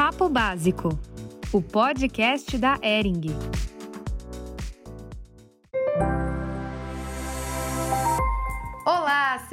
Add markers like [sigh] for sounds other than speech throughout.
Papo Básico, o podcast da Ering.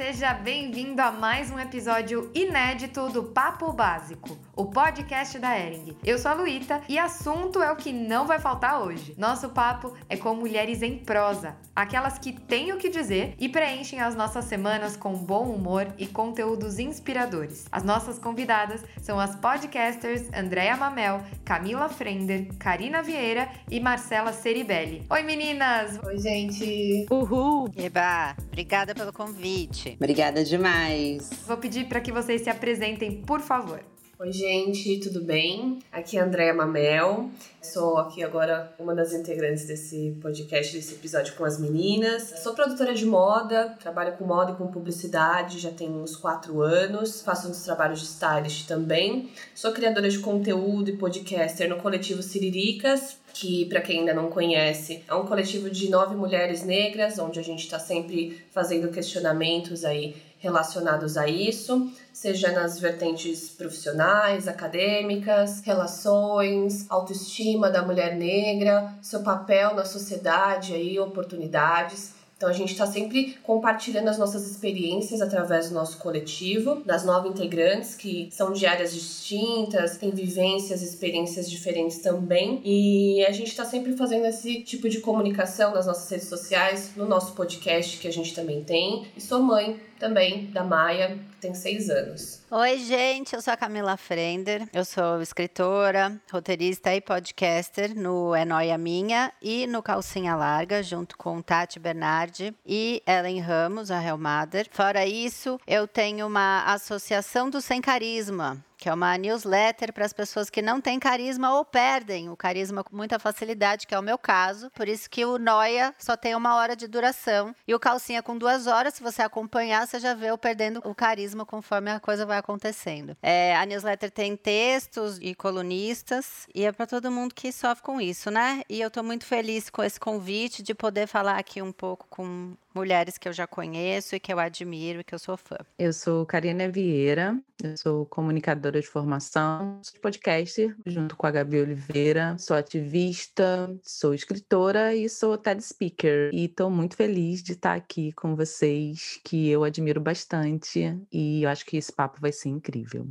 Seja bem-vindo a mais um episódio inédito do Papo Básico, o podcast da Ering. Eu sou a Luíta e assunto é o que não vai faltar hoje. Nosso papo é com mulheres em prosa, aquelas que têm o que dizer e preenchem as nossas semanas com bom humor e conteúdos inspiradores. As nossas convidadas são as podcasters Andréa Mamel, Camila Frender, Karina Vieira e Marcela Ceribelli. Oi meninas! Oi gente! Uhul! Eba! Obrigada pelo convite. Obrigada demais. Vou pedir para que vocês se apresentem, por favor. Oi, gente, tudo bem? Aqui é a Andréa Mamel. Sou aqui agora uma das integrantes desse podcast, desse episódio com as meninas. Sou produtora de moda, trabalho com moda e com publicidade já tem uns quatro anos. Faço uns trabalhos de stylist também. Sou criadora de conteúdo e podcaster no coletivo Siriricas, que, para quem ainda não conhece, é um coletivo de nove mulheres negras, onde a gente está sempre fazendo questionamentos aí relacionados a isso, seja nas vertentes profissionais, acadêmicas, relações, autoestima da mulher negra, seu papel na sociedade aí, oportunidades. Então a gente está sempre compartilhando as nossas experiências através do nosso coletivo, das nove integrantes que são de áreas distintas, têm vivências, experiências diferentes também. E a gente está sempre fazendo esse tipo de comunicação nas nossas redes sociais, no nosso podcast que a gente também tem. E sou mãe também da Maia, que tem seis anos. Oi, gente, eu sou a Camila Frender, eu sou escritora, roteirista e podcaster no É Noia Minha e no Calcinha Larga, junto com Tati Bernardi e Ellen Ramos, a Helmader. Fora isso, eu tenho uma associação do Sem Carisma, que é uma newsletter para as pessoas que não têm carisma ou perdem o carisma com muita facilidade, que é o meu caso. Por isso que o Noia só tem uma hora de duração e o Calcinha com duas horas. Se você acompanhar, você já vê eu perdendo o carisma conforme a coisa vai acontecendo. É, a newsletter tem textos e colunistas e é para todo mundo que sofre com isso, né? E eu estou muito feliz com esse convite de poder falar aqui um pouco com mulheres que eu já conheço e que eu admiro e que eu sou fã. Eu sou Karina Vieira, eu sou comunicadora de formação, sou podcaster junto com a Gabi Oliveira, sou ativista, sou escritora e sou TED Speaker. E estou muito feliz de estar aqui com vocês, que eu admiro bastante e eu acho que esse papo vai ser incrível.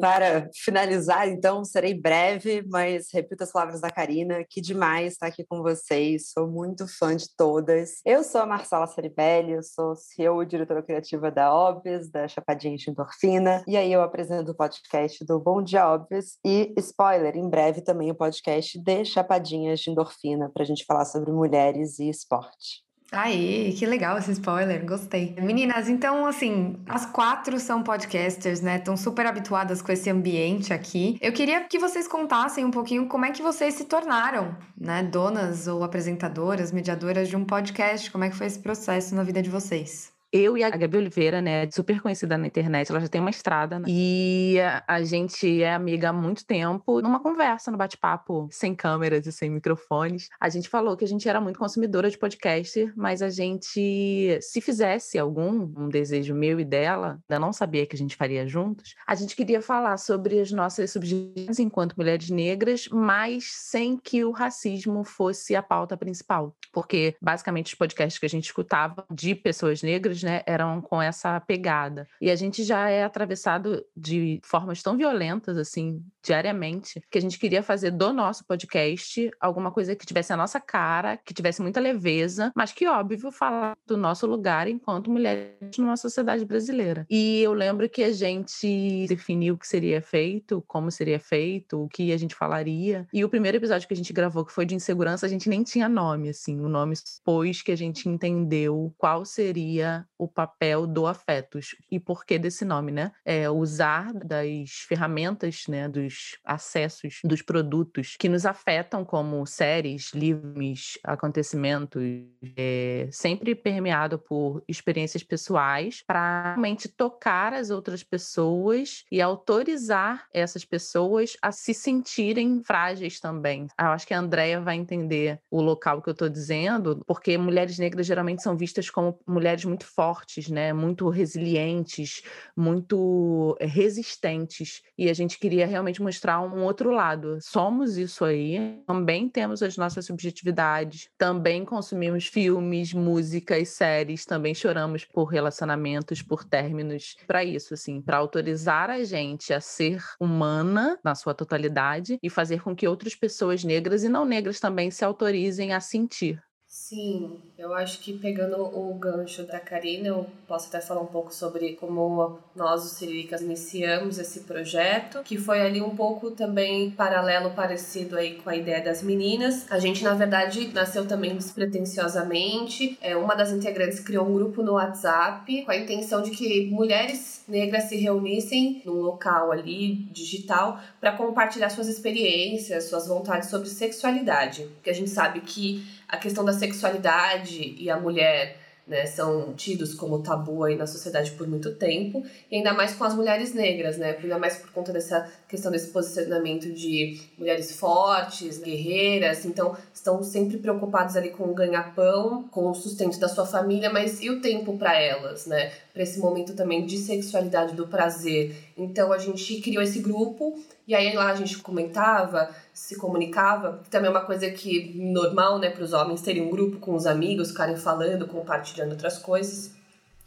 Para finalizar, então, serei breve, mas repito as palavras da Karina, que demais estar aqui com vocês, sou muito fã de todas. Eu sou a Marcela Ceribelli, eu sou CEO e diretora criativa da Óbvias, da Chapadinha de Endorfina, e aí eu apresento o podcast do Bom Dia Óbvias e, spoiler, em breve também o podcast de Chapadinhas de Endorfina, para a gente falar sobre mulheres e esporte. Aí, que legal esse spoiler, gostei. Meninas, então, assim, as quatro são podcasters, né? Estão super habituadas com esse ambiente aqui. Eu queria que vocês contassem um pouquinho como é que vocês se tornaram, né? Donas ou apresentadoras, mediadoras de um podcast. Como é que foi esse processo na vida de vocês? Eu e a Gabi Oliveira, né, super conhecida na internet, ela já tem uma estrada, né? e a gente é amiga há muito tempo. Numa conversa, no bate-papo, sem câmeras e sem microfones, a gente falou que a gente era muito consumidora de podcast, mas a gente, se fizesse algum, um desejo meu e dela, ainda não sabia que a gente faria juntos, a gente queria falar sobre as nossas subjetividades enquanto mulheres negras, mas sem que o racismo fosse a pauta principal. Porque, basicamente, os podcasts que a gente escutava de pessoas negras né, eram com essa pegada. E a gente já é atravessado de formas tão violentas, assim, diariamente, que a gente queria fazer do nosso podcast alguma coisa que tivesse a nossa cara, que tivesse muita leveza, mas que, óbvio, falar do nosso lugar enquanto mulheres numa sociedade brasileira. E eu lembro que a gente definiu o que seria feito, como seria feito, o que a gente falaria. E o primeiro episódio que a gente gravou, que foi de insegurança, a gente nem tinha nome, assim, o nome depois que a gente entendeu qual seria o papel do afetos e por que desse nome, né? É usar das ferramentas, né, dos acessos dos produtos que nos afetam como séries, livros, acontecimentos, é, sempre permeado por experiências pessoais para realmente tocar as outras pessoas e autorizar essas pessoas a se sentirem frágeis também. Eu acho que a Andrea vai entender o local que eu estou dizendo, porque mulheres negras geralmente são vistas como mulheres muito fortes fortes, né? Muito resilientes, muito eh, resistentes. E a gente queria realmente mostrar um outro lado. Somos isso aí, também temos as nossas subjetividades, também consumimos filmes, músicas, séries, também choramos por relacionamentos, por términos, para isso, assim, para autorizar a gente a ser humana na sua totalidade e fazer com que outras pessoas negras e não negras também se autorizem a sentir. Sim, eu acho que pegando o gancho da Karina, eu posso até falar um pouco sobre como nós, os Siriricas, iniciamos esse projeto, que foi ali um pouco também paralelo, parecido aí com a ideia das meninas. A gente, na verdade, nasceu também despretensiosamente. É, uma das integrantes criou um grupo no WhatsApp com a intenção de que mulheres negras se reunissem num local ali digital para compartilhar suas experiências, suas vontades sobre sexualidade. Porque a gente sabe que a questão da sexualidade e a mulher né, são tidos como tabu aí na sociedade por muito tempo, e ainda mais com as mulheres negras, né, ainda mais por conta dessa questão desse posicionamento de mulheres fortes, guerreiras, então estão sempre preocupadas ali com o ganha-pão, com o sustento da sua família, mas e o tempo para elas, né, para esse momento também de sexualidade, do prazer. Então a gente criou esse grupo e aí lá a gente comentava, se comunicava, também é uma coisa que normal, né, para os homens terem um grupo com os amigos, ficarem falando, compartilhando outras coisas.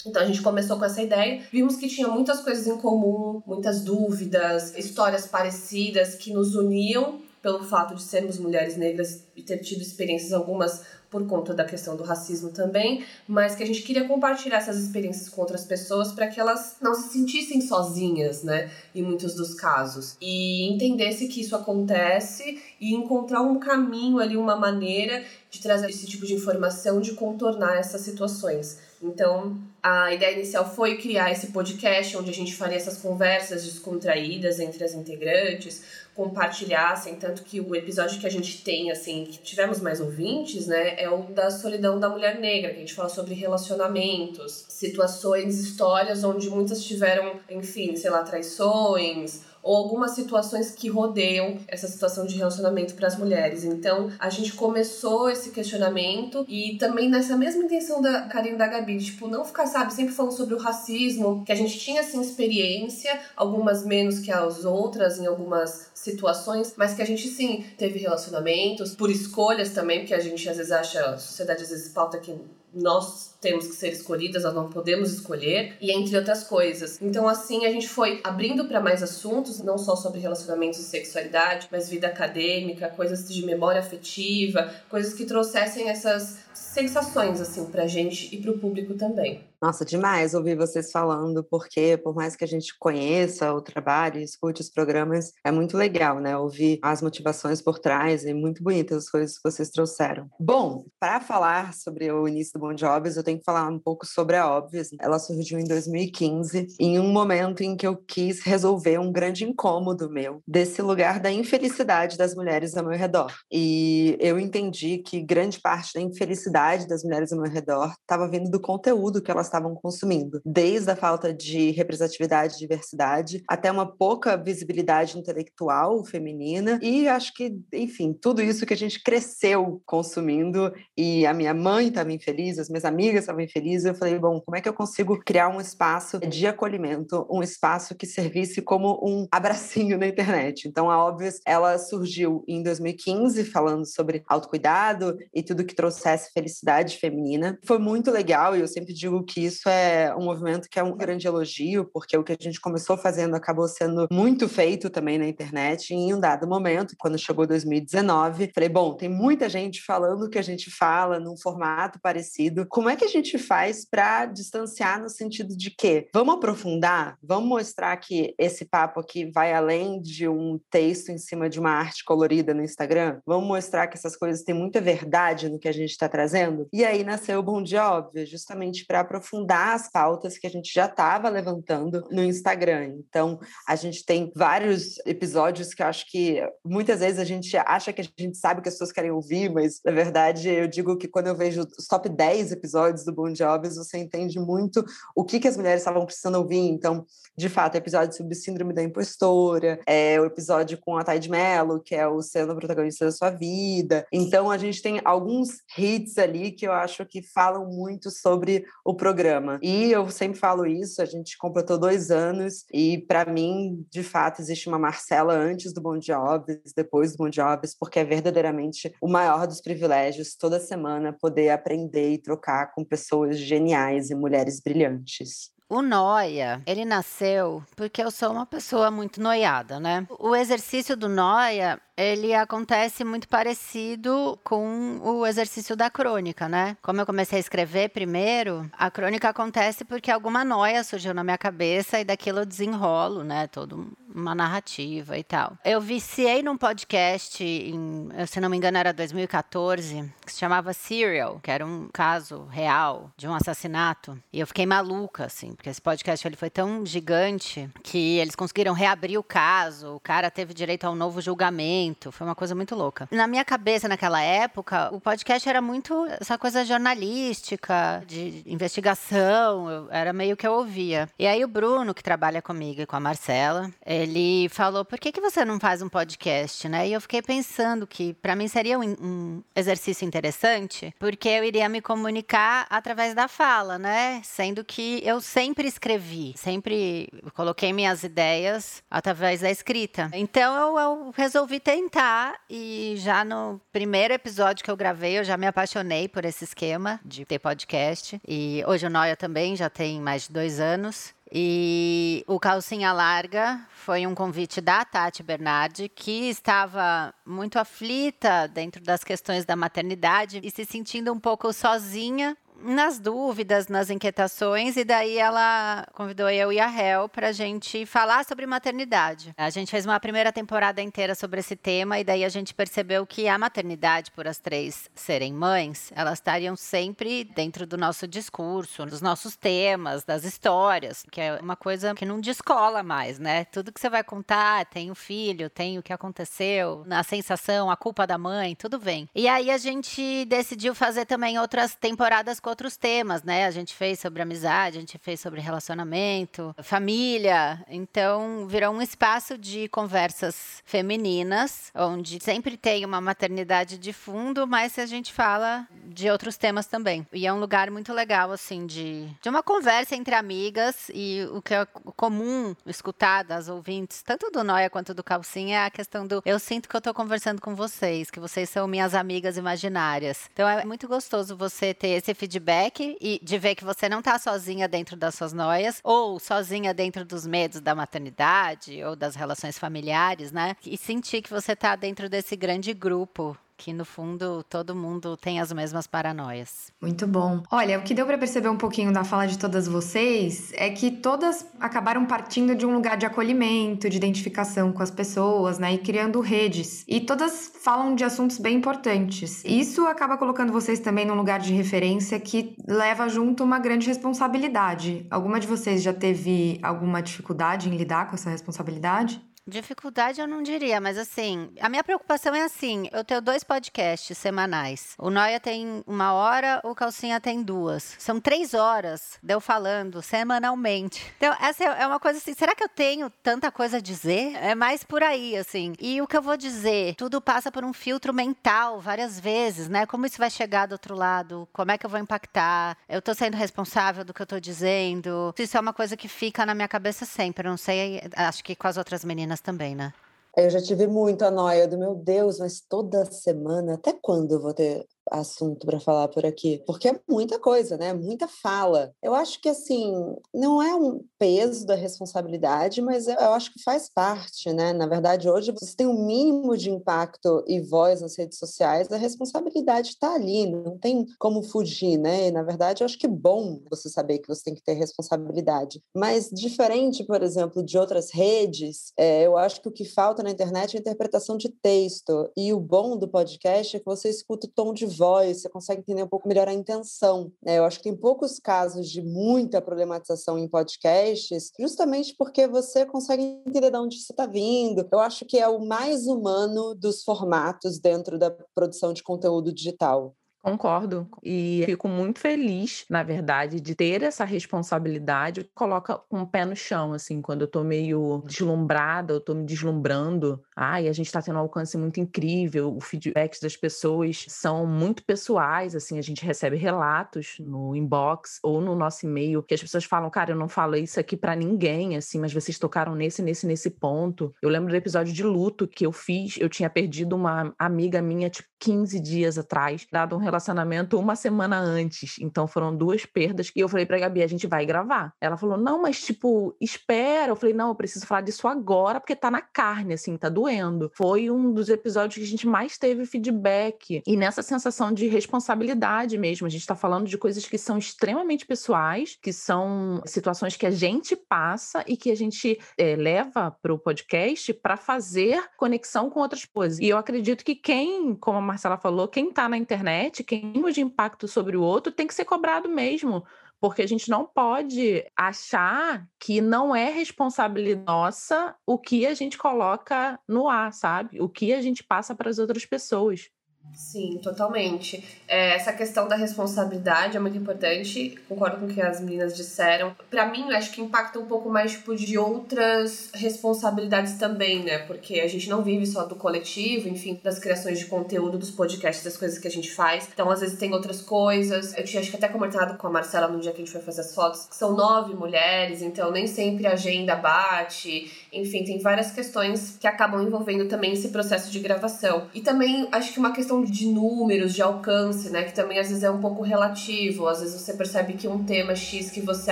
Então a gente começou com essa ideia, vimos que tinha muitas coisas em comum, muitas dúvidas, histórias parecidas que nos uniam pelo fato de sermos mulheres negras e ter tido experiências algumas por conta da questão do racismo também, mas que a gente queria compartilhar essas experiências com outras pessoas para que elas não se sentissem sozinhas, né, em muitos dos casos. E entendesse que isso acontece e encontrar um caminho ali, uma maneira de trazer esse tipo de informação, de contornar essas situações. Então, a ideia inicial foi criar esse podcast onde a gente faria essas conversas descontraídas entre as integrantes, compartilhassem, tanto que o episódio que a gente tem, assim, que tivemos mais ouvintes, né, é o da solidão da mulher negra, que a gente fala sobre relacionamentos, situações, histórias onde muitas tiveram, enfim, sei lá, traições, ou algumas situações que rodeiam essa situação de relacionamento para as mulheres. Então, a gente começou esse questionamento e também nessa mesma intenção da Karine da Gabi, tipo, não ficar, sabe, sempre falando sobre o racismo, que a gente tinha assim experiência, algumas menos que as outras em algumas situações, mas que a gente sim teve relacionamentos por escolhas também, porque a gente às vezes acha, a sociedade às vezes pauta que nós temos que ser escolhidas, nós não podemos escolher, e entre outras coisas. Então, assim, a gente foi abrindo para mais assuntos, não só sobre relacionamentos e sexualidade, mas vida acadêmica, coisas de memória afetiva, coisas que trouxessem essas sensações, assim, pra gente e pro público também. Nossa, demais ouvir vocês falando, porque por mais que a gente conheça o trabalho escute os programas, é muito legal, né? Ouvir as motivações por trás e muito bonitas as coisas que vocês trouxeram. Bom, para falar sobre o início do Bon Jobs, eu tenho que falar um pouco sobre a Óbvias. Ela surgiu em 2015, em um momento em que eu quis resolver um grande incômodo meu, desse lugar da infelicidade das mulheres ao meu redor. E eu entendi que grande parte da infelicidade das mulheres ao meu redor estava vindo do conteúdo que elas estavam consumindo, desde a falta de representatividade e diversidade até uma pouca visibilidade intelectual feminina e acho que, enfim, tudo isso que a gente cresceu consumindo e a minha mãe estava infeliz, as minhas amigas estavam infelizes, eu falei, bom, como é que eu consigo criar um espaço de acolhimento, um espaço que servisse como um abracinho na internet? Então, a Óbvias, ela surgiu em 2015 falando sobre autocuidado e tudo que trouxesse felicidade feminina. Foi muito legal e eu sempre digo que que isso é um movimento que é um grande elogio, porque o que a gente começou fazendo acabou sendo muito feito também na internet. E em um dado momento, quando chegou 2019, falei: bom, tem muita gente falando o que a gente fala num formato parecido. Como é que a gente faz para distanciar no sentido de que vamos aprofundar, vamos mostrar que esse papo aqui vai além de um texto em cima de uma arte colorida no Instagram? Vamos mostrar que essas coisas têm muita verdade no que a gente está trazendo? E aí nasceu o Bom Dia Óbvio, justamente para aprofundar as pautas que a gente já estava levantando no Instagram. Então, a gente tem vários episódios que eu acho que muitas vezes a gente acha que a gente sabe que as pessoas querem ouvir, mas na verdade eu digo que quando eu vejo os top 10 episódios do Bon Jobs, você entende muito o que, que as mulheres estavam precisando ouvir. Então, de fato, episódio sobre síndrome da impostora, é o episódio com a Tide Mello, que é o sendo protagonista da sua vida. Então, a gente tem alguns hits ali que eu acho que falam muito sobre o programa. E eu sempre falo isso, a gente completou dois anos e para mim, de fato, existe uma Marcela antes do Bom Jobs, depois do Bom Jobs, porque é verdadeiramente o maior dos privilégios toda semana poder aprender e trocar com pessoas geniais e mulheres brilhantes. O Noia, ele nasceu porque eu sou uma pessoa muito noiada, né? O exercício do Noia ele acontece muito parecido com o exercício da crônica, né? Como eu comecei a escrever primeiro, a crônica acontece porque alguma noia surgiu na minha cabeça e daquilo eu desenrolo, né? Todo uma narrativa e tal. Eu viciei num podcast, em, se não me engano era 2014, que se chamava Serial, que era um caso real de um assassinato. E eu fiquei maluca, assim, porque esse podcast ele foi tão gigante que eles conseguiram reabrir o caso, o cara teve direito a um novo julgamento foi uma coisa muito louca. Na minha cabeça, naquela época, o podcast era muito essa coisa jornalística, de investigação, era meio que eu ouvia. E aí o Bruno, que trabalha comigo e com a Marcela, ele falou: por que, que você não faz um podcast, né? E eu fiquei pensando que para mim seria um, um exercício interessante, porque eu iria me comunicar através da fala, né? Sendo que eu sempre escrevi, sempre coloquei minhas ideias através da escrita. Então eu, eu resolvi ter tentar e já no primeiro episódio que eu gravei, eu já me apaixonei por esse esquema de ter podcast. E hoje o Noia também já tem mais de dois anos. E o Calcinha Larga foi um convite da Tati Bernardi, que estava muito aflita dentro das questões da maternidade e se sentindo um pouco sozinha nas dúvidas, nas inquietações, e daí ela convidou eu e a Hel para a gente falar sobre maternidade. A gente fez uma primeira temporada inteira sobre esse tema, e daí a gente percebeu que a maternidade, por as três serem mães, elas estariam sempre dentro do nosso discurso, dos nossos temas, das histórias, que é uma coisa que não descola mais, né? Tudo que você vai contar, tem o filho, tem o que aconteceu, a sensação, a culpa da mãe, tudo vem. E aí a gente decidiu fazer também outras temporadas com outros temas, né? A gente fez sobre amizade, a gente fez sobre relacionamento, família. Então, virou um espaço de conversas femininas, onde sempre tem uma maternidade de fundo, mas a gente fala de outros temas também. E é um lugar muito legal, assim, de, de uma conversa entre amigas e o que é comum escutar das ouvintes, tanto do Noia quanto do Calcinha, é a questão do eu sinto que eu tô conversando com vocês, que vocês são minhas amigas imaginárias. Então, é muito gostoso você ter esse feedback feedback e de ver que você não está sozinha dentro das suas noias ou sozinha dentro dos medos da maternidade ou das relações familiares, né? E sentir que você está dentro desse grande grupo que no fundo todo mundo tem as mesmas paranoias. Muito bom. Olha, o que deu para perceber um pouquinho da fala de todas vocês é que todas acabaram partindo de um lugar de acolhimento, de identificação com as pessoas, né, e criando redes. E todas falam de assuntos bem importantes. Isso acaba colocando vocês também num lugar de referência que leva junto uma grande responsabilidade. Alguma de vocês já teve alguma dificuldade em lidar com essa responsabilidade? Dificuldade eu não diria, mas assim, a minha preocupação é assim: eu tenho dois podcasts semanais. O Noia tem uma hora, o Calcinha tem duas. São três horas de eu falando semanalmente. Então, essa é uma coisa assim: será que eu tenho tanta coisa a dizer? É mais por aí, assim. E o que eu vou dizer? Tudo passa por um filtro mental várias vezes, né? Como isso vai chegar do outro lado? Como é que eu vou impactar? Eu tô sendo responsável do que eu tô dizendo? Isso é uma coisa que fica na minha cabeça sempre. Eu não sei, acho que com as outras meninas também, né? Eu já tive muita noia do meu Deus, mas toda semana, até quando eu vou ter assunto para falar por aqui, porque é muita coisa, né? Muita fala. Eu acho que assim, não é um peso da responsabilidade, mas eu acho que faz parte, né? Na verdade, hoje você tem um mínimo de impacto e voz nas redes sociais, a responsabilidade está ali, não tem como fugir, né? E, na verdade, eu acho que é bom você saber que você tem que ter responsabilidade. Mas diferente, por exemplo, de outras redes, é, eu acho que o que falta na internet é a interpretação de texto. E o bom do podcast é que você escuta o tom de voz, você consegue entender um pouco melhor a intenção. Né? Eu acho que tem poucos casos de muita problematização em podcasts, justamente porque você consegue entender de onde você está vindo. Eu acho que é o mais humano dos formatos dentro da produção de conteúdo digital. Concordo. E fico muito feliz, na verdade, de ter essa responsabilidade. Coloca um pé no chão, assim, quando eu tô meio deslumbrada, eu tô me deslumbrando. Ai, a gente tá tendo um alcance muito incrível, o feedback das pessoas são muito pessoais, assim, a gente recebe relatos no inbox ou no nosso e-mail que as pessoas falam, cara, eu não falei isso aqui para ninguém, assim, mas vocês tocaram nesse, nesse, nesse ponto. Eu lembro do episódio de luto que eu fiz, eu tinha perdido uma amiga minha, tipo, 15 dias atrás, dado um relacionamento uma semana antes. Então foram duas perdas. E eu falei pra Gabi, a gente vai gravar. Ela falou, não, mas tipo, espera. Eu falei, não, eu preciso falar disso agora, porque tá na carne, assim, tá doendo. Foi um dos episódios que a gente mais teve feedback. E nessa sensação de responsabilidade mesmo. A gente tá falando de coisas que são extremamente pessoais, que são situações que a gente passa e que a gente é, leva pro podcast para fazer conexão com outras coisas. E eu acredito que quem, como a Marcela falou, quem tá na internet, quem tem de impacto sobre o outro, tem que ser cobrado mesmo porque a gente não pode achar que não é responsabilidade nossa o que a gente coloca no ar, sabe? O que a gente passa para as outras pessoas. Sim, totalmente. É, essa questão da responsabilidade é muito importante. Concordo com o que as meninas disseram. Para mim, acho que impacta um pouco mais tipo de outras responsabilidades também, né? Porque a gente não vive só do coletivo, enfim, das criações de conteúdo, dos podcasts, das coisas que a gente faz. Então, às vezes tem outras coisas. Eu tinha acho que até comentado com a Marcela no dia que a gente foi fazer as fotos, que são nove mulheres, então nem sempre a agenda bate. Enfim, tem várias questões que acabam envolvendo também esse processo de gravação. E também acho que uma questão questão de números, de alcance, né? Que também às vezes é um pouco relativo. Às vezes você percebe que um tema X que você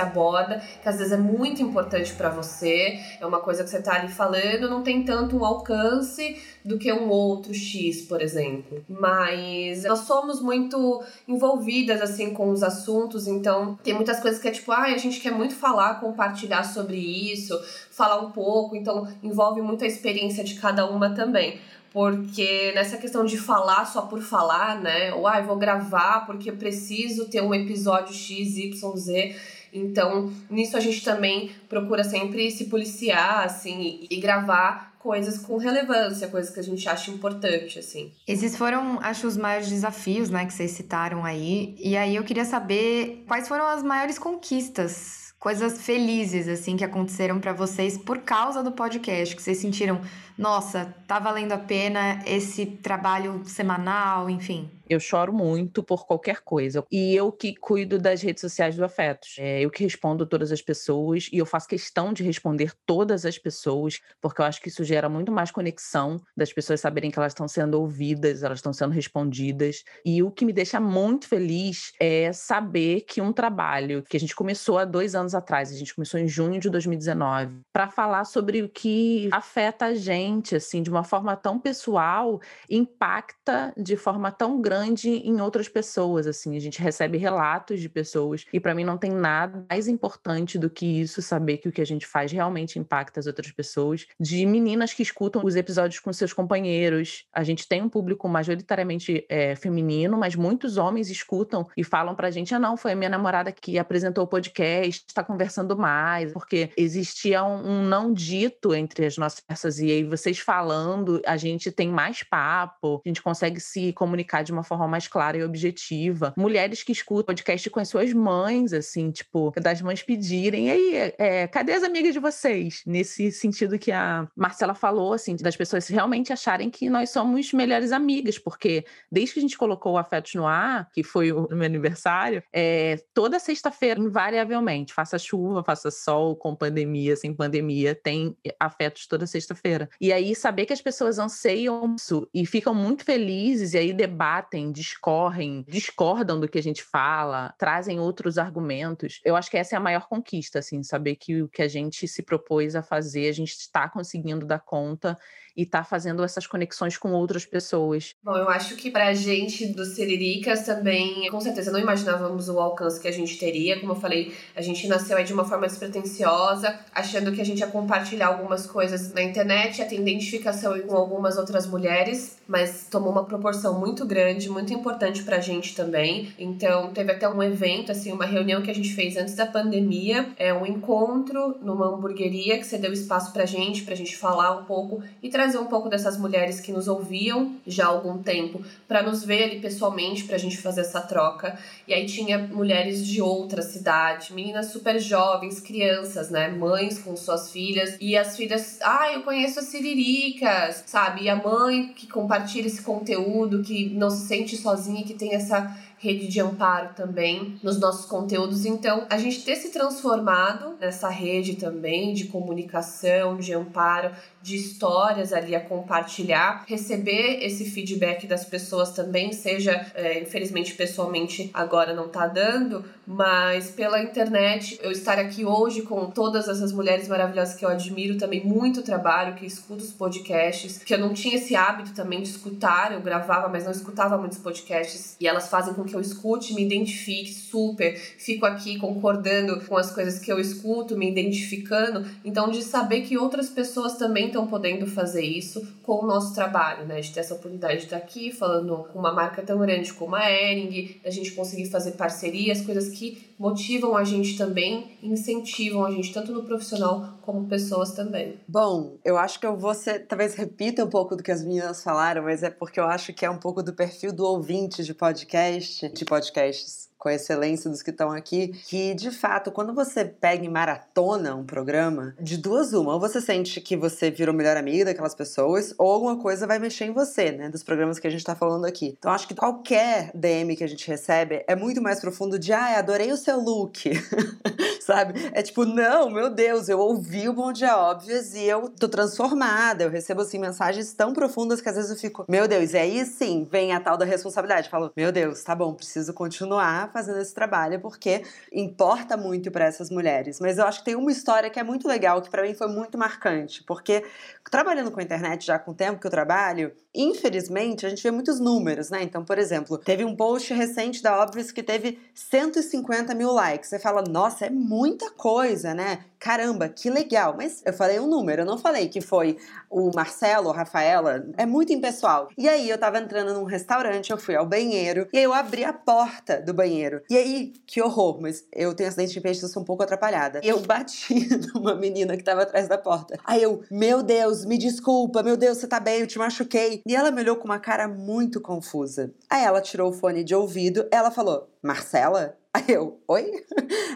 aborda, que às vezes é muito importante para você, é uma coisa que você tá ali falando, não tem tanto um alcance do que um outro X, por exemplo. Mas nós somos muito envolvidas assim com os assuntos, então tem muitas coisas que é tipo, ah, a gente quer muito falar, compartilhar sobre isso, falar um pouco, então envolve muito a experiência de cada uma também porque nessa questão de falar só por falar, né? Ou ah, vou gravar porque preciso ter um episódio X, Y, Z. Então, nisso a gente também procura sempre se policiar, assim, e gravar coisas com relevância, coisas que a gente acha importante, assim. Esses foram, acho, os maiores desafios, né, que vocês citaram aí. E aí eu queria saber quais foram as maiores conquistas, coisas felizes, assim, que aconteceram para vocês por causa do podcast, que vocês sentiram nossa, tá valendo a pena esse trabalho semanal, enfim? Eu choro muito por qualquer coisa. E eu que cuido das redes sociais do Afetos. É, eu que respondo todas as pessoas e eu faço questão de responder todas as pessoas, porque eu acho que isso gera muito mais conexão das pessoas saberem que elas estão sendo ouvidas, elas estão sendo respondidas. E o que me deixa muito feliz é saber que um trabalho que a gente começou há dois anos atrás, a gente começou em junho de 2019, para falar sobre o que afeta a gente gente, assim, de uma forma tão pessoal, impacta de forma tão grande em outras pessoas, assim. A gente recebe relatos de pessoas e para mim não tem nada mais importante do que isso, saber que o que a gente faz realmente impacta as outras pessoas. De meninas que escutam os episódios com seus companheiros. A gente tem um público majoritariamente é, feminino, mas muitos homens escutam e falam pra gente: ah, não, foi a minha namorada que apresentou o podcast, está conversando mais, porque existia um, um não dito entre as nossas e aí vocês falando, a gente tem mais papo, a gente consegue se comunicar de uma forma mais clara e objetiva. Mulheres que escutam podcast com as suas mães, assim, tipo, das mães pedirem, e aí, é, cadê as amigas de vocês? Nesse sentido que a Marcela falou, assim, das pessoas realmente acharem que nós somos melhores amigas, porque desde que a gente colocou o Afetos no Ar, que foi o meu aniversário, é, toda sexta-feira, invariavelmente, faça chuva, faça sol, com pandemia, sem pandemia, tem afetos toda sexta-feira. E aí saber que as pessoas anseiam isso e ficam muito felizes e aí debatem, discorrem, discordam do que a gente fala, trazem outros argumentos. Eu acho que essa é a maior conquista, assim, saber que o que a gente se propôs a fazer, a gente está conseguindo dar conta e tá fazendo essas conexões com outras pessoas. Bom, eu acho que pra gente do Siriricas também, com certeza não imaginávamos o alcance que a gente teria. Como eu falei, a gente nasceu aí de uma forma despretensiosa, achando que a gente ia compartilhar algumas coisas na internet, ia ter identificação com algumas outras mulheres, mas tomou uma proporção muito grande, muito importante pra gente também. Então, teve até um evento, assim, uma reunião que a gente fez antes da pandemia, é um encontro numa hamburgueria que você deu espaço pra gente, pra gente falar um pouco e trazer trazer um pouco dessas mulheres que nos ouviam já há algum tempo para nos ver ali pessoalmente, para a gente fazer essa troca. E aí tinha mulheres de outra cidade, meninas super jovens, crianças, né? Mães com suas filhas. E as filhas, ah, eu conheço as siriricas, sabe? E a mãe que compartilha esse conteúdo, que não se sente sozinha, que tem essa rede de amparo também nos nossos conteúdos. Então, a gente ter se transformado nessa rede também de comunicação, de amparo, de histórias ali a compartilhar, receber esse feedback das pessoas também, seja, é, infelizmente, pessoalmente agora não tá dando, mas pela internet, eu estar aqui hoje com todas essas mulheres maravilhosas que eu admiro também muito trabalho, que escuto os podcasts, que eu não tinha esse hábito também de escutar, eu gravava, mas não escutava muitos podcasts, e elas fazem com que eu escute, me identifique super, fico aqui concordando com as coisas que eu escuto, me identificando, então de saber que outras pessoas também estão podendo fazer isso com o nosso trabalho, né? De ter essa oportunidade de estar aqui falando com uma marca tão grande como a Ering, a gente conseguir fazer parcerias, coisas que motivam a gente também, incentivam a gente tanto no profissional como pessoas também. Bom, eu acho que eu vou ser, talvez repita um pouco do que as meninas falaram, mas é porque eu acho que é um pouco do perfil do ouvinte de podcast, de podcasts com a excelência dos que estão aqui, que de fato, quando você pega em maratona um programa, de duas uma, ou você sente que você virou melhor amiga daquelas pessoas, ou alguma coisa vai mexer em você, né, dos programas que a gente tá falando aqui. Então acho que qualquer DM que a gente recebe é muito mais profundo de, ah, adorei o seu look, [laughs] sabe? É tipo, não, meu Deus, eu ouvi o Bom Dia Óbvias e eu tô transformada, eu recebo, assim, mensagens tão profundas que às vezes eu fico, meu Deus, e aí sim, vem a tal da responsabilidade, falo, meu Deus, tá bom, preciso continuar fazendo esse trabalho porque importa muito para essas mulheres. Mas eu acho que tem uma história que é muito legal, que para mim foi muito marcante, porque trabalhando com a internet já com o tempo que eu trabalho, infelizmente a gente vê muitos números, né? Então, por exemplo, teve um post recente da Obvious que teve 150 mil likes. Você fala, nossa, é muita coisa, né? Caramba, que legal. Mas eu falei um número, eu não falei que foi o Marcelo, a Rafaela. É muito impessoal. E aí eu tava entrando num restaurante, eu fui ao banheiro, e aí eu abri a porta do banheiro. E aí, que horror, mas eu tenho acidente de peixe, eu sou um pouco atrapalhada. E eu bati [laughs] numa menina que tava atrás da porta. Aí eu, meu Deus, me desculpa, meu Deus, você tá bem, eu te machuquei. E ela me olhou com uma cara muito confusa. Aí ela tirou o fone de ouvido, ela falou: Marcela? Aí eu, oi?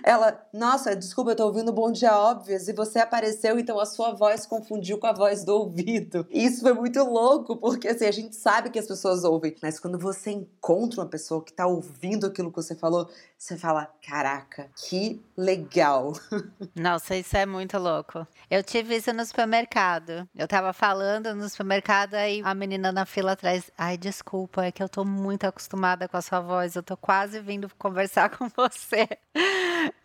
Ela, nossa, desculpa, eu tô ouvindo Bom Dia Óbvias e você apareceu, então a sua voz confundiu com a voz do ouvido. E isso foi muito louco, porque assim, a gente sabe que as pessoas ouvem, mas quando você encontra uma pessoa que tá ouvindo aquilo que você falou, você fala, caraca, que legal. Nossa, isso é muito louco. Eu tive isso no supermercado. Eu tava falando no supermercado, aí a menina na fila atrás, ai, desculpa, é que eu tô muito acostumada com a sua voz, eu tô quase vindo conversar com [laughs] você.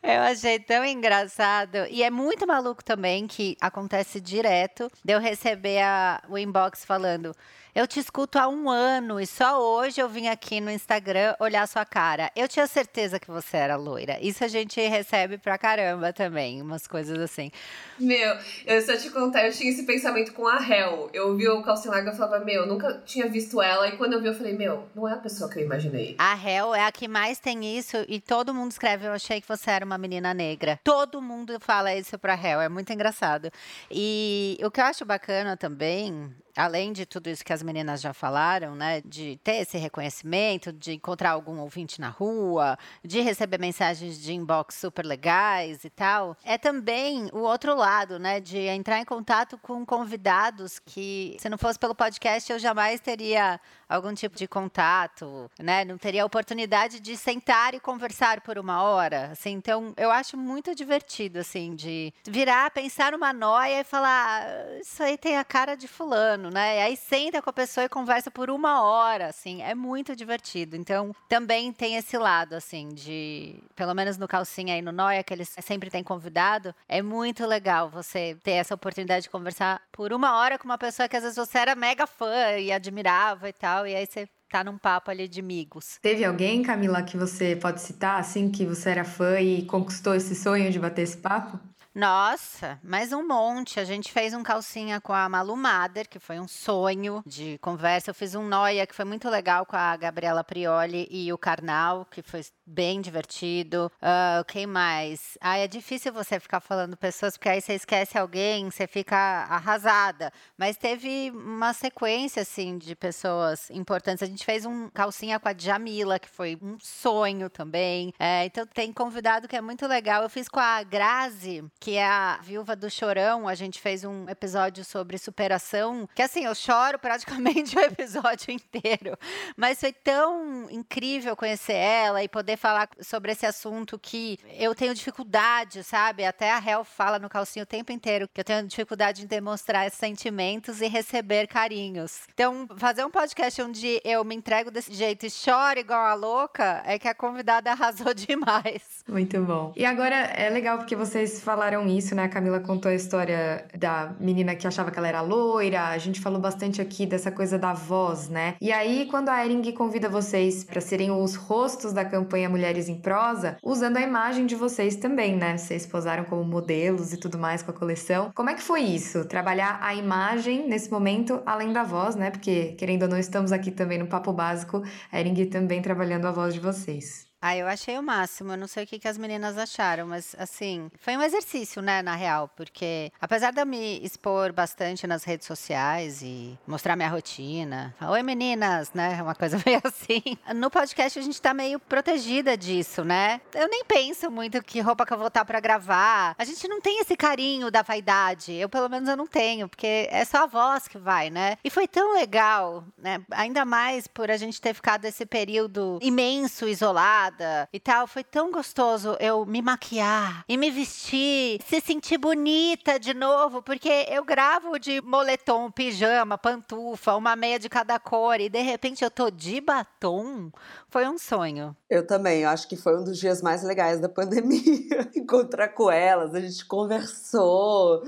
Eu achei tão engraçado. E é muito maluco também que acontece direto de eu receber a, o inbox falando. Eu te escuto há um ano e só hoje eu vim aqui no Instagram olhar sua cara. Eu tinha certeza que você era loira. Isso a gente recebe pra caramba também, umas coisas assim. Meu, eu só te contar, eu tinha esse pensamento com a Hel. Eu ouvi o Calcin Larga e falava, meu, eu nunca tinha visto ela. E quando eu vi, eu falei, meu, não é a pessoa que eu imaginei. A Hel é a que mais tem isso e todo mundo escreve, eu achei que você era uma menina negra. Todo mundo fala isso pra Hel, é muito engraçado. E o que eu acho bacana também além de tudo isso que as meninas já falaram, né, de ter esse reconhecimento, de encontrar algum ouvinte na rua, de receber mensagens de inbox super legais e tal, é também o outro lado, né, de entrar em contato com convidados que, se não fosse pelo podcast, eu jamais teria algum tipo de contato, né? Não teria a oportunidade de sentar e conversar por uma hora, assim. Então, eu acho muito divertido, assim, de virar, pensar numa noia e falar, ah, isso aí tem a cara de fulano, né? E aí senta com a pessoa e conversa por uma hora, assim. É muito divertido. Então, também tem esse lado, assim, de, pelo menos no calcinha aí no noia, que eles sempre têm convidado, é muito legal você ter essa oportunidade de conversar por uma hora com uma pessoa que às vezes você era mega fã e admirava e tal e aí você tá num papo ali de amigos. Teve alguém, Camila, que você pode citar, assim, que você era fã e conquistou esse sonho de bater esse papo? Nossa, mais um monte. A gente fez um calcinha com a Malu Mader, que foi um sonho de conversa. Eu fiz um noia que foi muito legal com a Gabriela Prioli e o Karnal, que foi bem divertido. Uh, quem mais? Ah, é difícil você ficar falando pessoas, porque aí você esquece alguém, você fica arrasada. Mas teve uma sequência, assim, de pessoas importantes. A gente fez um calcinha com a Jamila, que foi um sonho também. É, então tem convidado que é muito legal. Eu fiz com a Grazi, que é a viúva do Chorão. A gente fez um episódio sobre superação, que assim, eu choro praticamente o episódio inteiro. Mas foi tão incrível conhecer ela e poder falar sobre esse assunto que eu tenho dificuldade, sabe? Até a Hel fala no calcinho o tempo inteiro que eu tenho dificuldade em demonstrar sentimentos e receber carinhos. Então, fazer um podcast onde eu me entrego desse jeito e choro igual a louca é que a convidada [laughs] arrasou demais. Muito bom. E agora é legal porque vocês falaram isso, né? A Camila contou a história da menina que achava que ela era loira. A gente falou bastante aqui dessa coisa da voz, né? E aí, quando a Ering convida vocês para serem os rostos da campanha Mulheres em Prosa, usando a imagem de vocês também, né? Vocês posaram como modelos e tudo mais com a coleção. Como é que foi isso? Trabalhar a imagem nesse momento, além da voz, né? Porque, querendo ou não, estamos aqui também no Papo Básico, a Ering também trabalhando a voz de vocês. Ah, eu achei o máximo. Eu não sei o que, que as meninas acharam, mas assim, foi um exercício, né, na real, porque apesar de eu me expor bastante nas redes sociais e mostrar minha rotina, oi meninas, né, [laughs] uma coisa meio assim. No podcast a gente tá meio protegida disso, né? Eu nem penso muito que roupa que eu vou estar para gravar. A gente não tem esse carinho da vaidade. Eu pelo menos eu não tenho, porque é só a voz que vai, né? E foi tão legal, né? Ainda mais por a gente ter ficado esse período imenso isolado maquiada e tal. Foi tão gostoso eu me maquiar e me vestir, se sentir bonita de novo, porque eu gravo de moletom, pijama, pantufa, uma meia de cada cor e de repente eu tô de batom. Foi um sonho. Eu também, eu acho que foi um dos dias mais legais da pandemia. [laughs] Encontrar com elas, a gente conversou,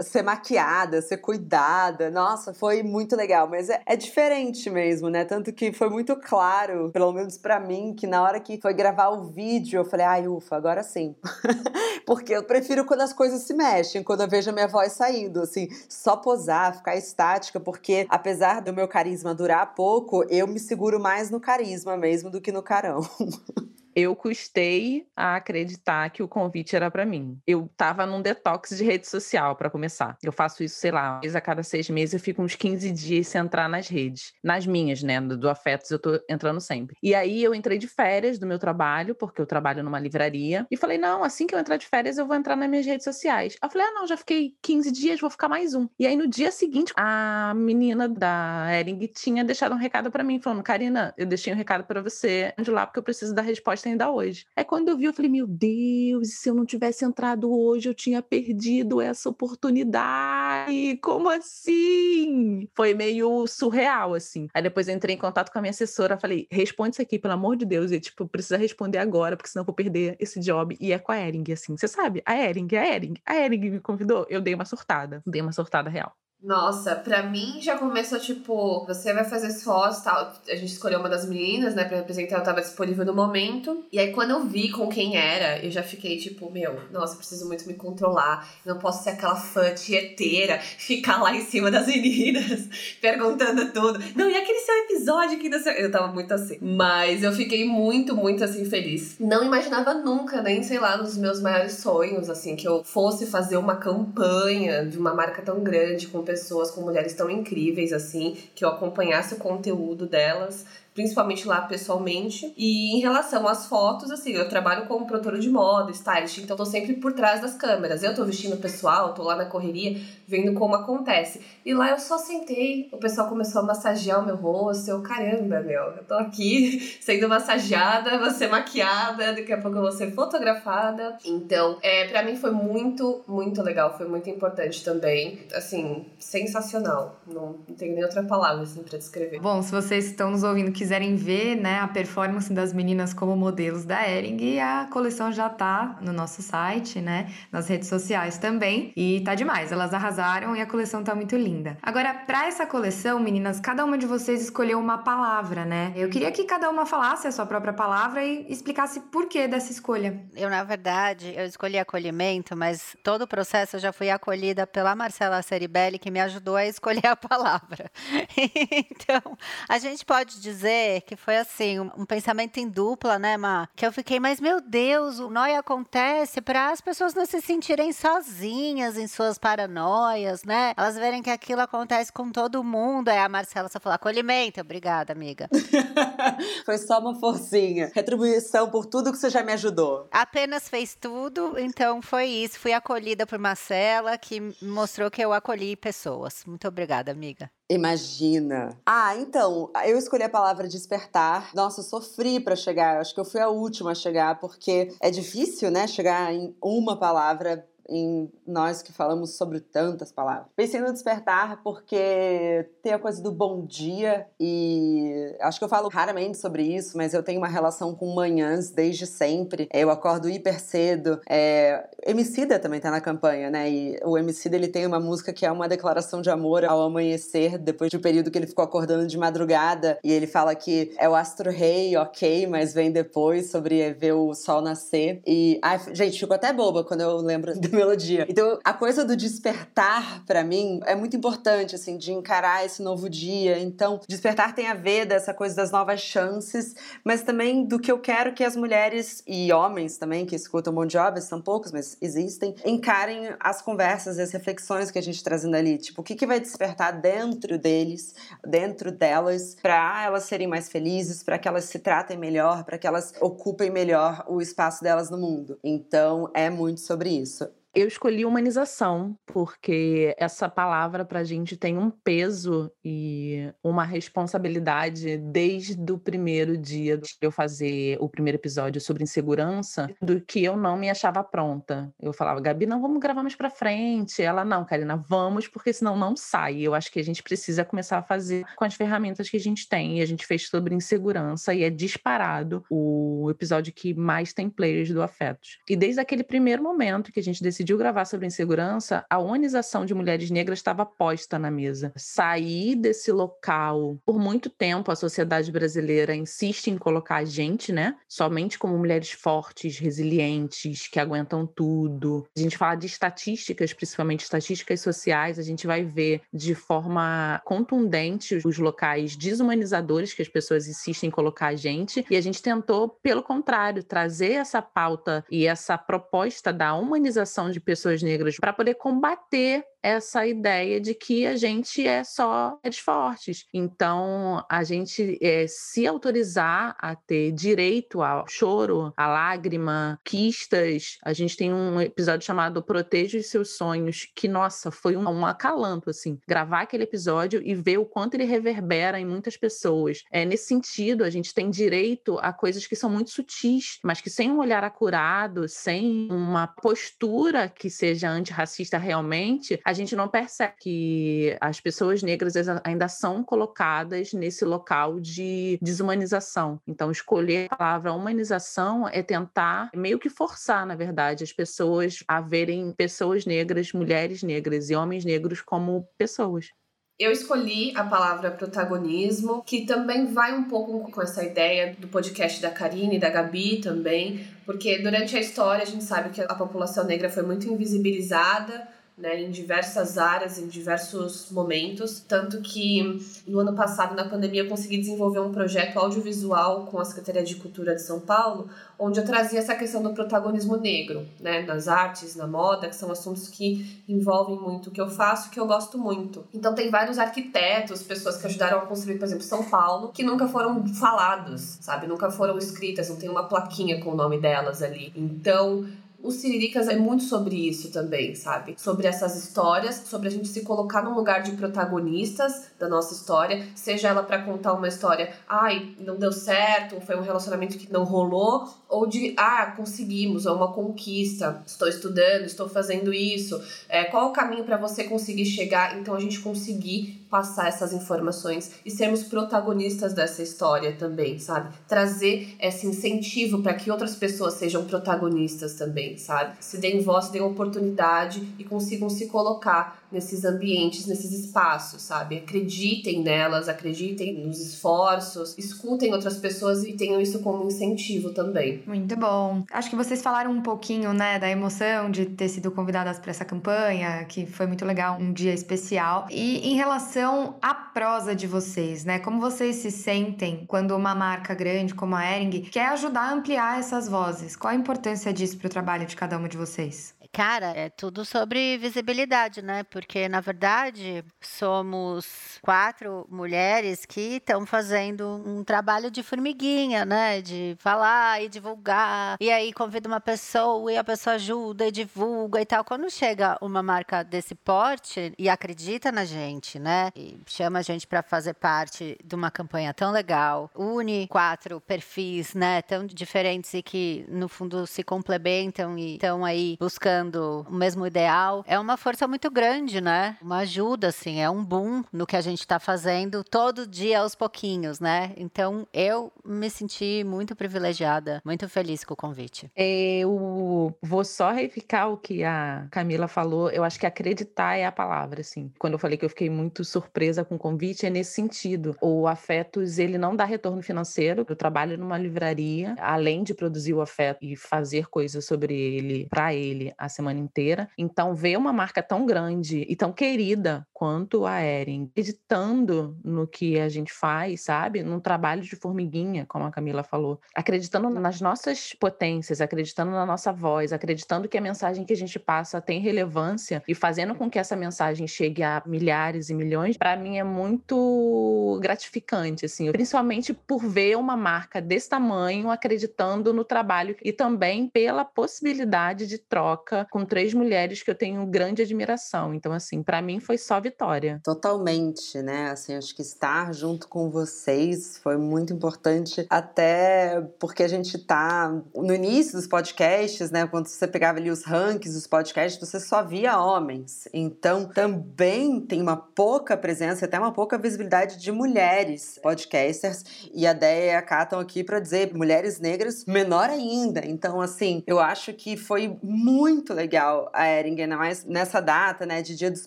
ser maquiada, ser cuidada. Nossa, foi muito legal, mas é, é diferente mesmo, né? Tanto que foi muito claro, pelo menos para mim, que na hora que foi gravar o vídeo, eu falei, ai, ufa, agora sim. [laughs] Porque eu prefiro quando as coisas se mexem, quando eu vejo a minha voz saindo, assim, só posar, ficar estática, porque apesar do meu carisma durar pouco, eu me seguro mais no carisma mesmo do que no carão. [laughs] eu custei a acreditar que o convite era para mim. Eu tava num detox de rede social para começar. Eu faço isso, sei lá, a cada seis meses eu fico uns 15 dias sem entrar nas redes. Nas minhas, né? Do Afetos eu tô entrando sempre. E aí eu entrei de férias do meu trabalho, porque eu trabalho numa livraria, e falei, não, assim que eu entrar de férias eu vou entrar nas minhas redes sociais. Eu falei, ah, não, já fiquei 15 dias, vou ficar mais um. E aí no dia seguinte, a menina da Ering tinha deixado um recado para mim, falando, Karina, eu deixei um recado para você de lá porque eu preciso da resposta ainda hoje. É quando eu vi, eu falei, meu Deus, se eu não tivesse entrado hoje, eu tinha perdido essa oportunidade. Como assim? Foi meio surreal, assim. Aí depois eu entrei em contato com a minha assessora, falei, responde isso aqui, pelo amor de Deus. E, tipo, precisa responder agora, porque senão eu vou perder esse job. E é com a Ering, assim. Você sabe? A Ering, a Ering, a Ering me convidou. Eu dei uma surtada. Dei uma surtada real. Nossa, pra mim já começou tipo, você vai fazer fotos tal. A gente escolheu uma das meninas, né, pra representar, ela tava disponível no momento. E aí quando eu vi com quem era, eu já fiquei tipo, meu, nossa, preciso muito me controlar. não posso ser aquela fã tieteira, ficar lá em cima das meninas, [laughs] perguntando tudo. Não, e aquele seu episódio que sei. Eu tava muito assim. Mas eu fiquei muito, muito assim, feliz. Não imaginava nunca, nem, sei lá, nos meus maiores sonhos, assim, que eu fosse fazer uma campanha de uma marca tão grande com pessoas com mulheres tão incríveis assim, que eu acompanhasse o conteúdo delas principalmente lá pessoalmente. E em relação às fotos, assim, eu trabalho como produtora de moda, stylist, então tô sempre por trás das câmeras. Eu tô vestindo o pessoal, tô lá na correria, vendo como acontece. E lá eu só sentei, o pessoal começou a massagear o meu rosto, eu, caramba, meu, eu tô aqui [laughs] sendo massageada, ser maquiada, daqui a pouco eu vou ser fotografada. Então, é, para mim foi muito, muito legal, foi muito importante também. Assim, sensacional. Não, não tenho nem outra palavra assim pra descrever. Bom, se vocês estão nos ouvindo que quiserem ver, né, a performance das meninas como modelos da Ering, a coleção já tá no nosso site, né, nas redes sociais também. E tá demais, elas arrasaram e a coleção tá muito linda. Agora, para essa coleção, meninas, cada uma de vocês escolheu uma palavra, né? Eu queria que cada uma falasse a sua própria palavra e explicasse por que dessa escolha. Eu, na verdade, eu escolhi acolhimento, mas todo o processo eu já fui acolhida pela Marcela Ceribelli, que me ajudou a escolher a palavra. [laughs] então, a gente pode dizer que foi assim, um, um pensamento em dupla, né, Ma? Que eu fiquei, mas meu Deus, o nóia acontece para as pessoas não se sentirem sozinhas em suas paranoias, né? Elas verem que aquilo acontece com todo mundo. Aí a Marcela só falou, acolhimento. Obrigada, amiga. [laughs] foi só uma forcinha. Retribuição por tudo que você já me ajudou. Apenas fez tudo, então foi isso. Fui acolhida por Marcela, que mostrou que eu acolhi pessoas. Muito obrigada, amiga. Imagina. Ah, então, eu escolhi a palavra despertar. Nossa, eu sofri para chegar. Acho que eu fui a última a chegar, porque é difícil, né, chegar em uma palavra em nós que falamos sobre tantas palavras. Pensei no despertar porque tem a coisa do bom dia e acho que eu falo raramente sobre isso, mas eu tenho uma relação com manhãs desde sempre. Eu acordo hiper cedo. É, Emicida também tá na campanha, né? E o Emicida ele tem uma música que é uma declaração de amor ao amanhecer, depois de um período que ele ficou acordando de madrugada e ele fala que é o astro rei, ok, mas vem depois sobre ver o sol nascer. E, ai, gente, ficou até boba quando eu lembro melodia. Então, a coisa do despertar, para mim, é muito importante, assim, de encarar esse novo dia. Então, despertar tem a ver dessa coisa das novas chances, mas também do que eu quero que as mulheres e homens também que escutam Bon Jovi, são poucos, mas existem, encarem as conversas e as reflexões que a gente trazendo ali. Tipo, o que, que vai despertar dentro deles, dentro delas, para elas serem mais felizes, para que elas se tratem melhor, para que elas ocupem melhor o espaço delas no mundo. Então, é muito sobre isso. Eu escolhi humanização, porque essa palavra para a gente tem um peso e uma responsabilidade desde o primeiro dia de eu fazer o primeiro episódio sobre insegurança, do que eu não me achava pronta. Eu falava, Gabi, não vamos gravar mais para frente. Ela, não, Karina, vamos, porque senão não sai. Eu acho que a gente precisa começar a fazer com as ferramentas que a gente tem. E a gente fez sobre insegurança e é disparado o episódio que mais tem players do Afetos. E desde aquele primeiro momento que a gente decidiu decidiu gravar sobre insegurança, a humanização de mulheres negras estava posta na mesa. Sair desse local, por muito tempo, a sociedade brasileira insiste em colocar a gente, né, somente como mulheres fortes, resilientes, que aguentam tudo. A gente fala de estatísticas, principalmente estatísticas sociais, a gente vai ver de forma contundente os locais desumanizadores que as pessoas insistem em colocar a gente, e a gente tentou, pelo contrário, trazer essa pauta e essa proposta da humanização de pessoas negras para poder combater essa ideia de que a gente é só mulheres fortes. Então, a gente é, se autorizar a ter direito ao choro, à lágrima, quistas. A gente tem um episódio chamado Proteja os Seus Sonhos, que, nossa, foi um, um acalanto, assim. Gravar aquele episódio e ver o quanto ele reverbera em muitas pessoas. É, nesse sentido, a gente tem direito a coisas que são muito sutis, mas que sem um olhar acurado, sem uma postura que seja antirracista realmente, a gente não percebe que as pessoas negras ainda são colocadas nesse local de desumanização. Então, escolher a palavra humanização é tentar meio que forçar, na verdade, as pessoas a verem pessoas negras, mulheres negras e homens negros como pessoas. Eu escolhi a palavra protagonismo, que também vai um pouco com essa ideia do podcast da Karine e da Gabi também, porque durante a história a gente sabe que a população negra foi muito invisibilizada né, em diversas áreas, em diversos momentos. Tanto que no ano passado, na pandemia, eu consegui desenvolver um projeto audiovisual com a Secretaria de Cultura de São Paulo, onde eu trazia essa questão do protagonismo negro, né, nas artes, na moda, que são assuntos que envolvem muito o que eu faço, que eu gosto muito. Então tem vários arquitetos, pessoas que ajudaram a construir, por exemplo, São Paulo, que nunca foram falados, sabe? Nunca foram escritas, não tem uma plaquinha com o nome delas ali. Então, o Siriricas é muito sobre isso também, sabe? Sobre essas histórias, sobre a gente se colocar num lugar de protagonistas da nossa história, seja ela para contar uma história, ai, não deu certo, foi um relacionamento que não rolou, ou de, ah, conseguimos, é uma conquista, estou estudando, estou fazendo isso, é, qual o caminho para você conseguir chegar? Então a gente conseguir passar essas informações e sermos protagonistas dessa história também, sabe? Trazer esse incentivo para que outras pessoas sejam protagonistas também, sabe? Se deem voz, deem oportunidade e consigam se colocar nesses ambientes, nesses espaços, sabe? Acreditem nelas, acreditem nos esforços, escutem outras pessoas e tenham isso como incentivo também. Muito bom. Acho que vocês falaram um pouquinho, né, da emoção de ter sido convidadas para essa campanha, que foi muito legal, um dia especial. E em relação à prosa de vocês, né? Como vocês se sentem quando uma marca grande como a Ering quer ajudar a ampliar essas vozes? Qual a importância disso para o trabalho de cada uma de vocês? Cara, é tudo sobre visibilidade, né? Porque, na verdade, somos quatro mulheres que estão fazendo um trabalho de formiguinha, né? De falar e divulgar. E aí convida uma pessoa e a pessoa ajuda e divulga e tal. Quando chega uma marca desse porte e acredita na gente, né? E chama a gente para fazer parte de uma campanha tão legal, une quatro perfis, né? Tão diferentes e que, no fundo, se complementam e estão aí buscando buscando o mesmo ideal, é uma força muito grande, né? Uma ajuda, assim, é um boom no que a gente está fazendo todo dia aos pouquinhos, né? Então eu me senti muito privilegiada, muito feliz com o convite. Eu vou só reificar o que a Camila falou. Eu acho que acreditar é a palavra, assim. Quando eu falei que eu fiquei muito surpresa com o convite, é nesse sentido. O Afetos, ele não dá retorno financeiro. Eu trabalho numa livraria, além de produzir o afeto e fazer coisas sobre ele, para ele, a semana inteira. Então, ver uma marca tão grande e tão querida quanto a Ering, acreditando no que a gente faz, sabe? Num trabalho de formiguinha, como a Camila falou, acreditando nas nossas potências, acreditando na nossa voz, acreditando que a mensagem que a gente passa tem relevância e fazendo com que essa mensagem chegue a milhares e milhões, para mim é muito gratificante, assim, principalmente por ver uma marca desse tamanho acreditando no trabalho e também pela possibilidade de troca com três mulheres que eu tenho grande admiração. Então, assim, para mim foi só vitória. Totalmente, né? Assim, acho que estar junto com vocês foi muito importante, até porque a gente tá no início dos podcasts, né? Quando você pegava ali os rankings dos podcasts, você só via homens. Então, também tem uma pouca presença, até uma pouca visibilidade de mulheres podcasters. E a Déia e a Ká estão aqui para dizer mulheres negras menor ainda. Então, assim, eu acho que foi muito legal a Ering, ainda mais nessa data, né, de Dia dos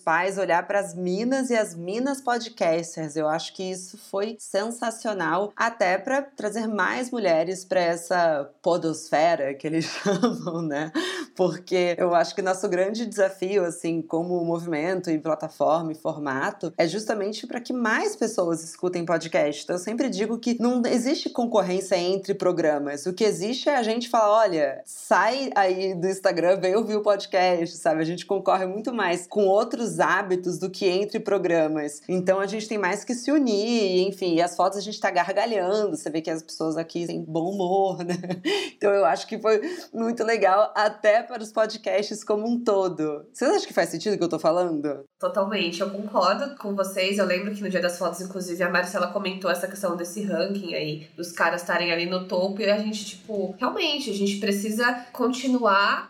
Pais, olhar para as minas e as minas podcasters. Eu acho que isso foi sensacional, até para trazer mais mulheres para essa podosfera que eles [laughs] chamam, né? Porque eu acho que nosso grande desafio, assim, como movimento e plataforma e formato, é justamente para que mais pessoas escutem podcast. Então, eu sempre digo que não existe concorrência entre programas. O que existe é a gente falar: olha, sai aí do Instagram, vem ouvir o podcast, sabe? A gente concorre muito mais com outros hábitos do que entre programas. Então a gente tem mais que se unir, enfim, e as fotos a gente tá gargalhando, você vê que as pessoas aqui têm bom humor, né? [laughs] Então eu acho que foi muito legal até para os podcasts como um todo. Vocês acham que faz sentido o que eu tô falando? Totalmente, eu concordo com vocês. Eu lembro que no dia das fotos, inclusive, a Marcela comentou essa questão desse ranking aí, dos caras estarem ali no topo, e a gente, tipo, realmente, a gente precisa continuar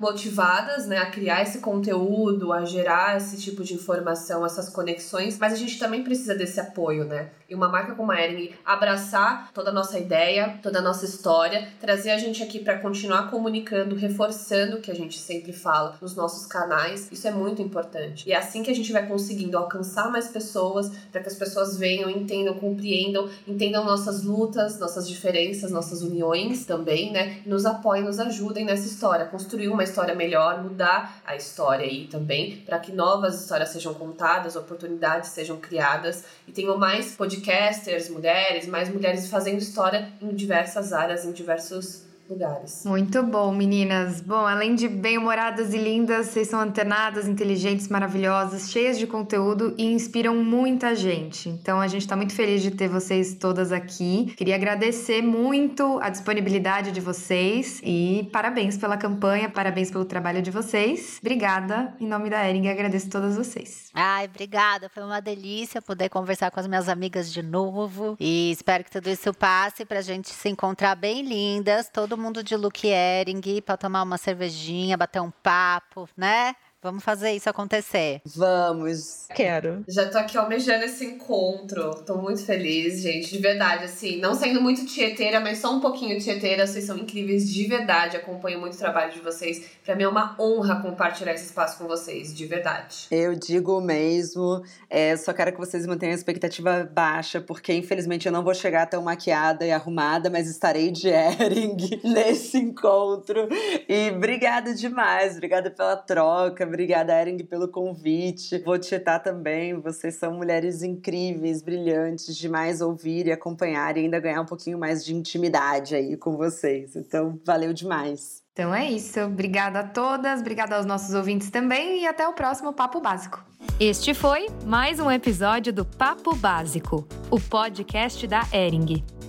né, a criar esse conteúdo, a gerar esse tipo de informação, essas conexões, mas a gente também precisa desse apoio, né? E uma marca como a Ering abraçar toda a nossa ideia, toda a nossa história, trazer a gente aqui para continuar comunicando, reforçando o que a gente sempre fala nos nossos canais, isso é muito importante. E é assim que a gente vai conseguindo alcançar mais pessoas, para que as pessoas venham, entendam, compreendam, entendam nossas lutas, nossas diferenças, nossas uniões também, né? Nos apoiem, nos ajudem nessa história, construir uma história melhor, mudar a história aí também, para que novas histórias sejam contadas, oportunidades sejam criadas. E tenham mais podcasters, mulheres, mais mulheres fazendo história em diversas áreas, em diversos lugares. Muito bom, meninas. Bom, além de bem-humoradas e lindas, vocês são antenadas, inteligentes, maravilhosas, cheias de conteúdo e inspiram muita gente. Então a gente está muito feliz de ter vocês todas aqui. Queria agradecer muito a disponibilidade de vocês e parabéns pela campanha, parabéns pelo trabalho de vocês. Obrigada. Em nome da Ering, agradeço todas vocês. Ai, obrigada. Foi uma delícia poder conversar com as minhas amigas de novo. E espero que tudo isso passe pra gente se encontrar bem lindas. Todo mundo de look Ering para tomar uma cervejinha, bater um papo, né? Vamos fazer isso acontecer. Vamos. Quero. Já tô aqui almejando esse encontro. Tô muito feliz, gente. De verdade, assim, não sendo muito tieteira, mas só um pouquinho tieteira. Vocês são incríveis de verdade. Acompanho muito o trabalho de vocês. Pra mim é uma honra compartilhar esse espaço com vocês, de verdade. Eu digo mesmo. É, só quero que vocês mantenham a expectativa baixa, porque infelizmente eu não vou chegar tão maquiada e arrumada, mas estarei de Ering [laughs] nesse encontro. E obrigada demais. Obrigada pela troca. Obrigada, Ering, pelo convite. Vou tietar também. Vocês são mulheres incríveis, brilhantes, demais ouvir e acompanhar e ainda ganhar um pouquinho mais de intimidade aí com vocês. Então, valeu demais. Então é isso. Obrigada a todas, obrigada aos nossos ouvintes também e até o próximo Papo Básico. Este foi mais um episódio do Papo Básico, o podcast da Ering.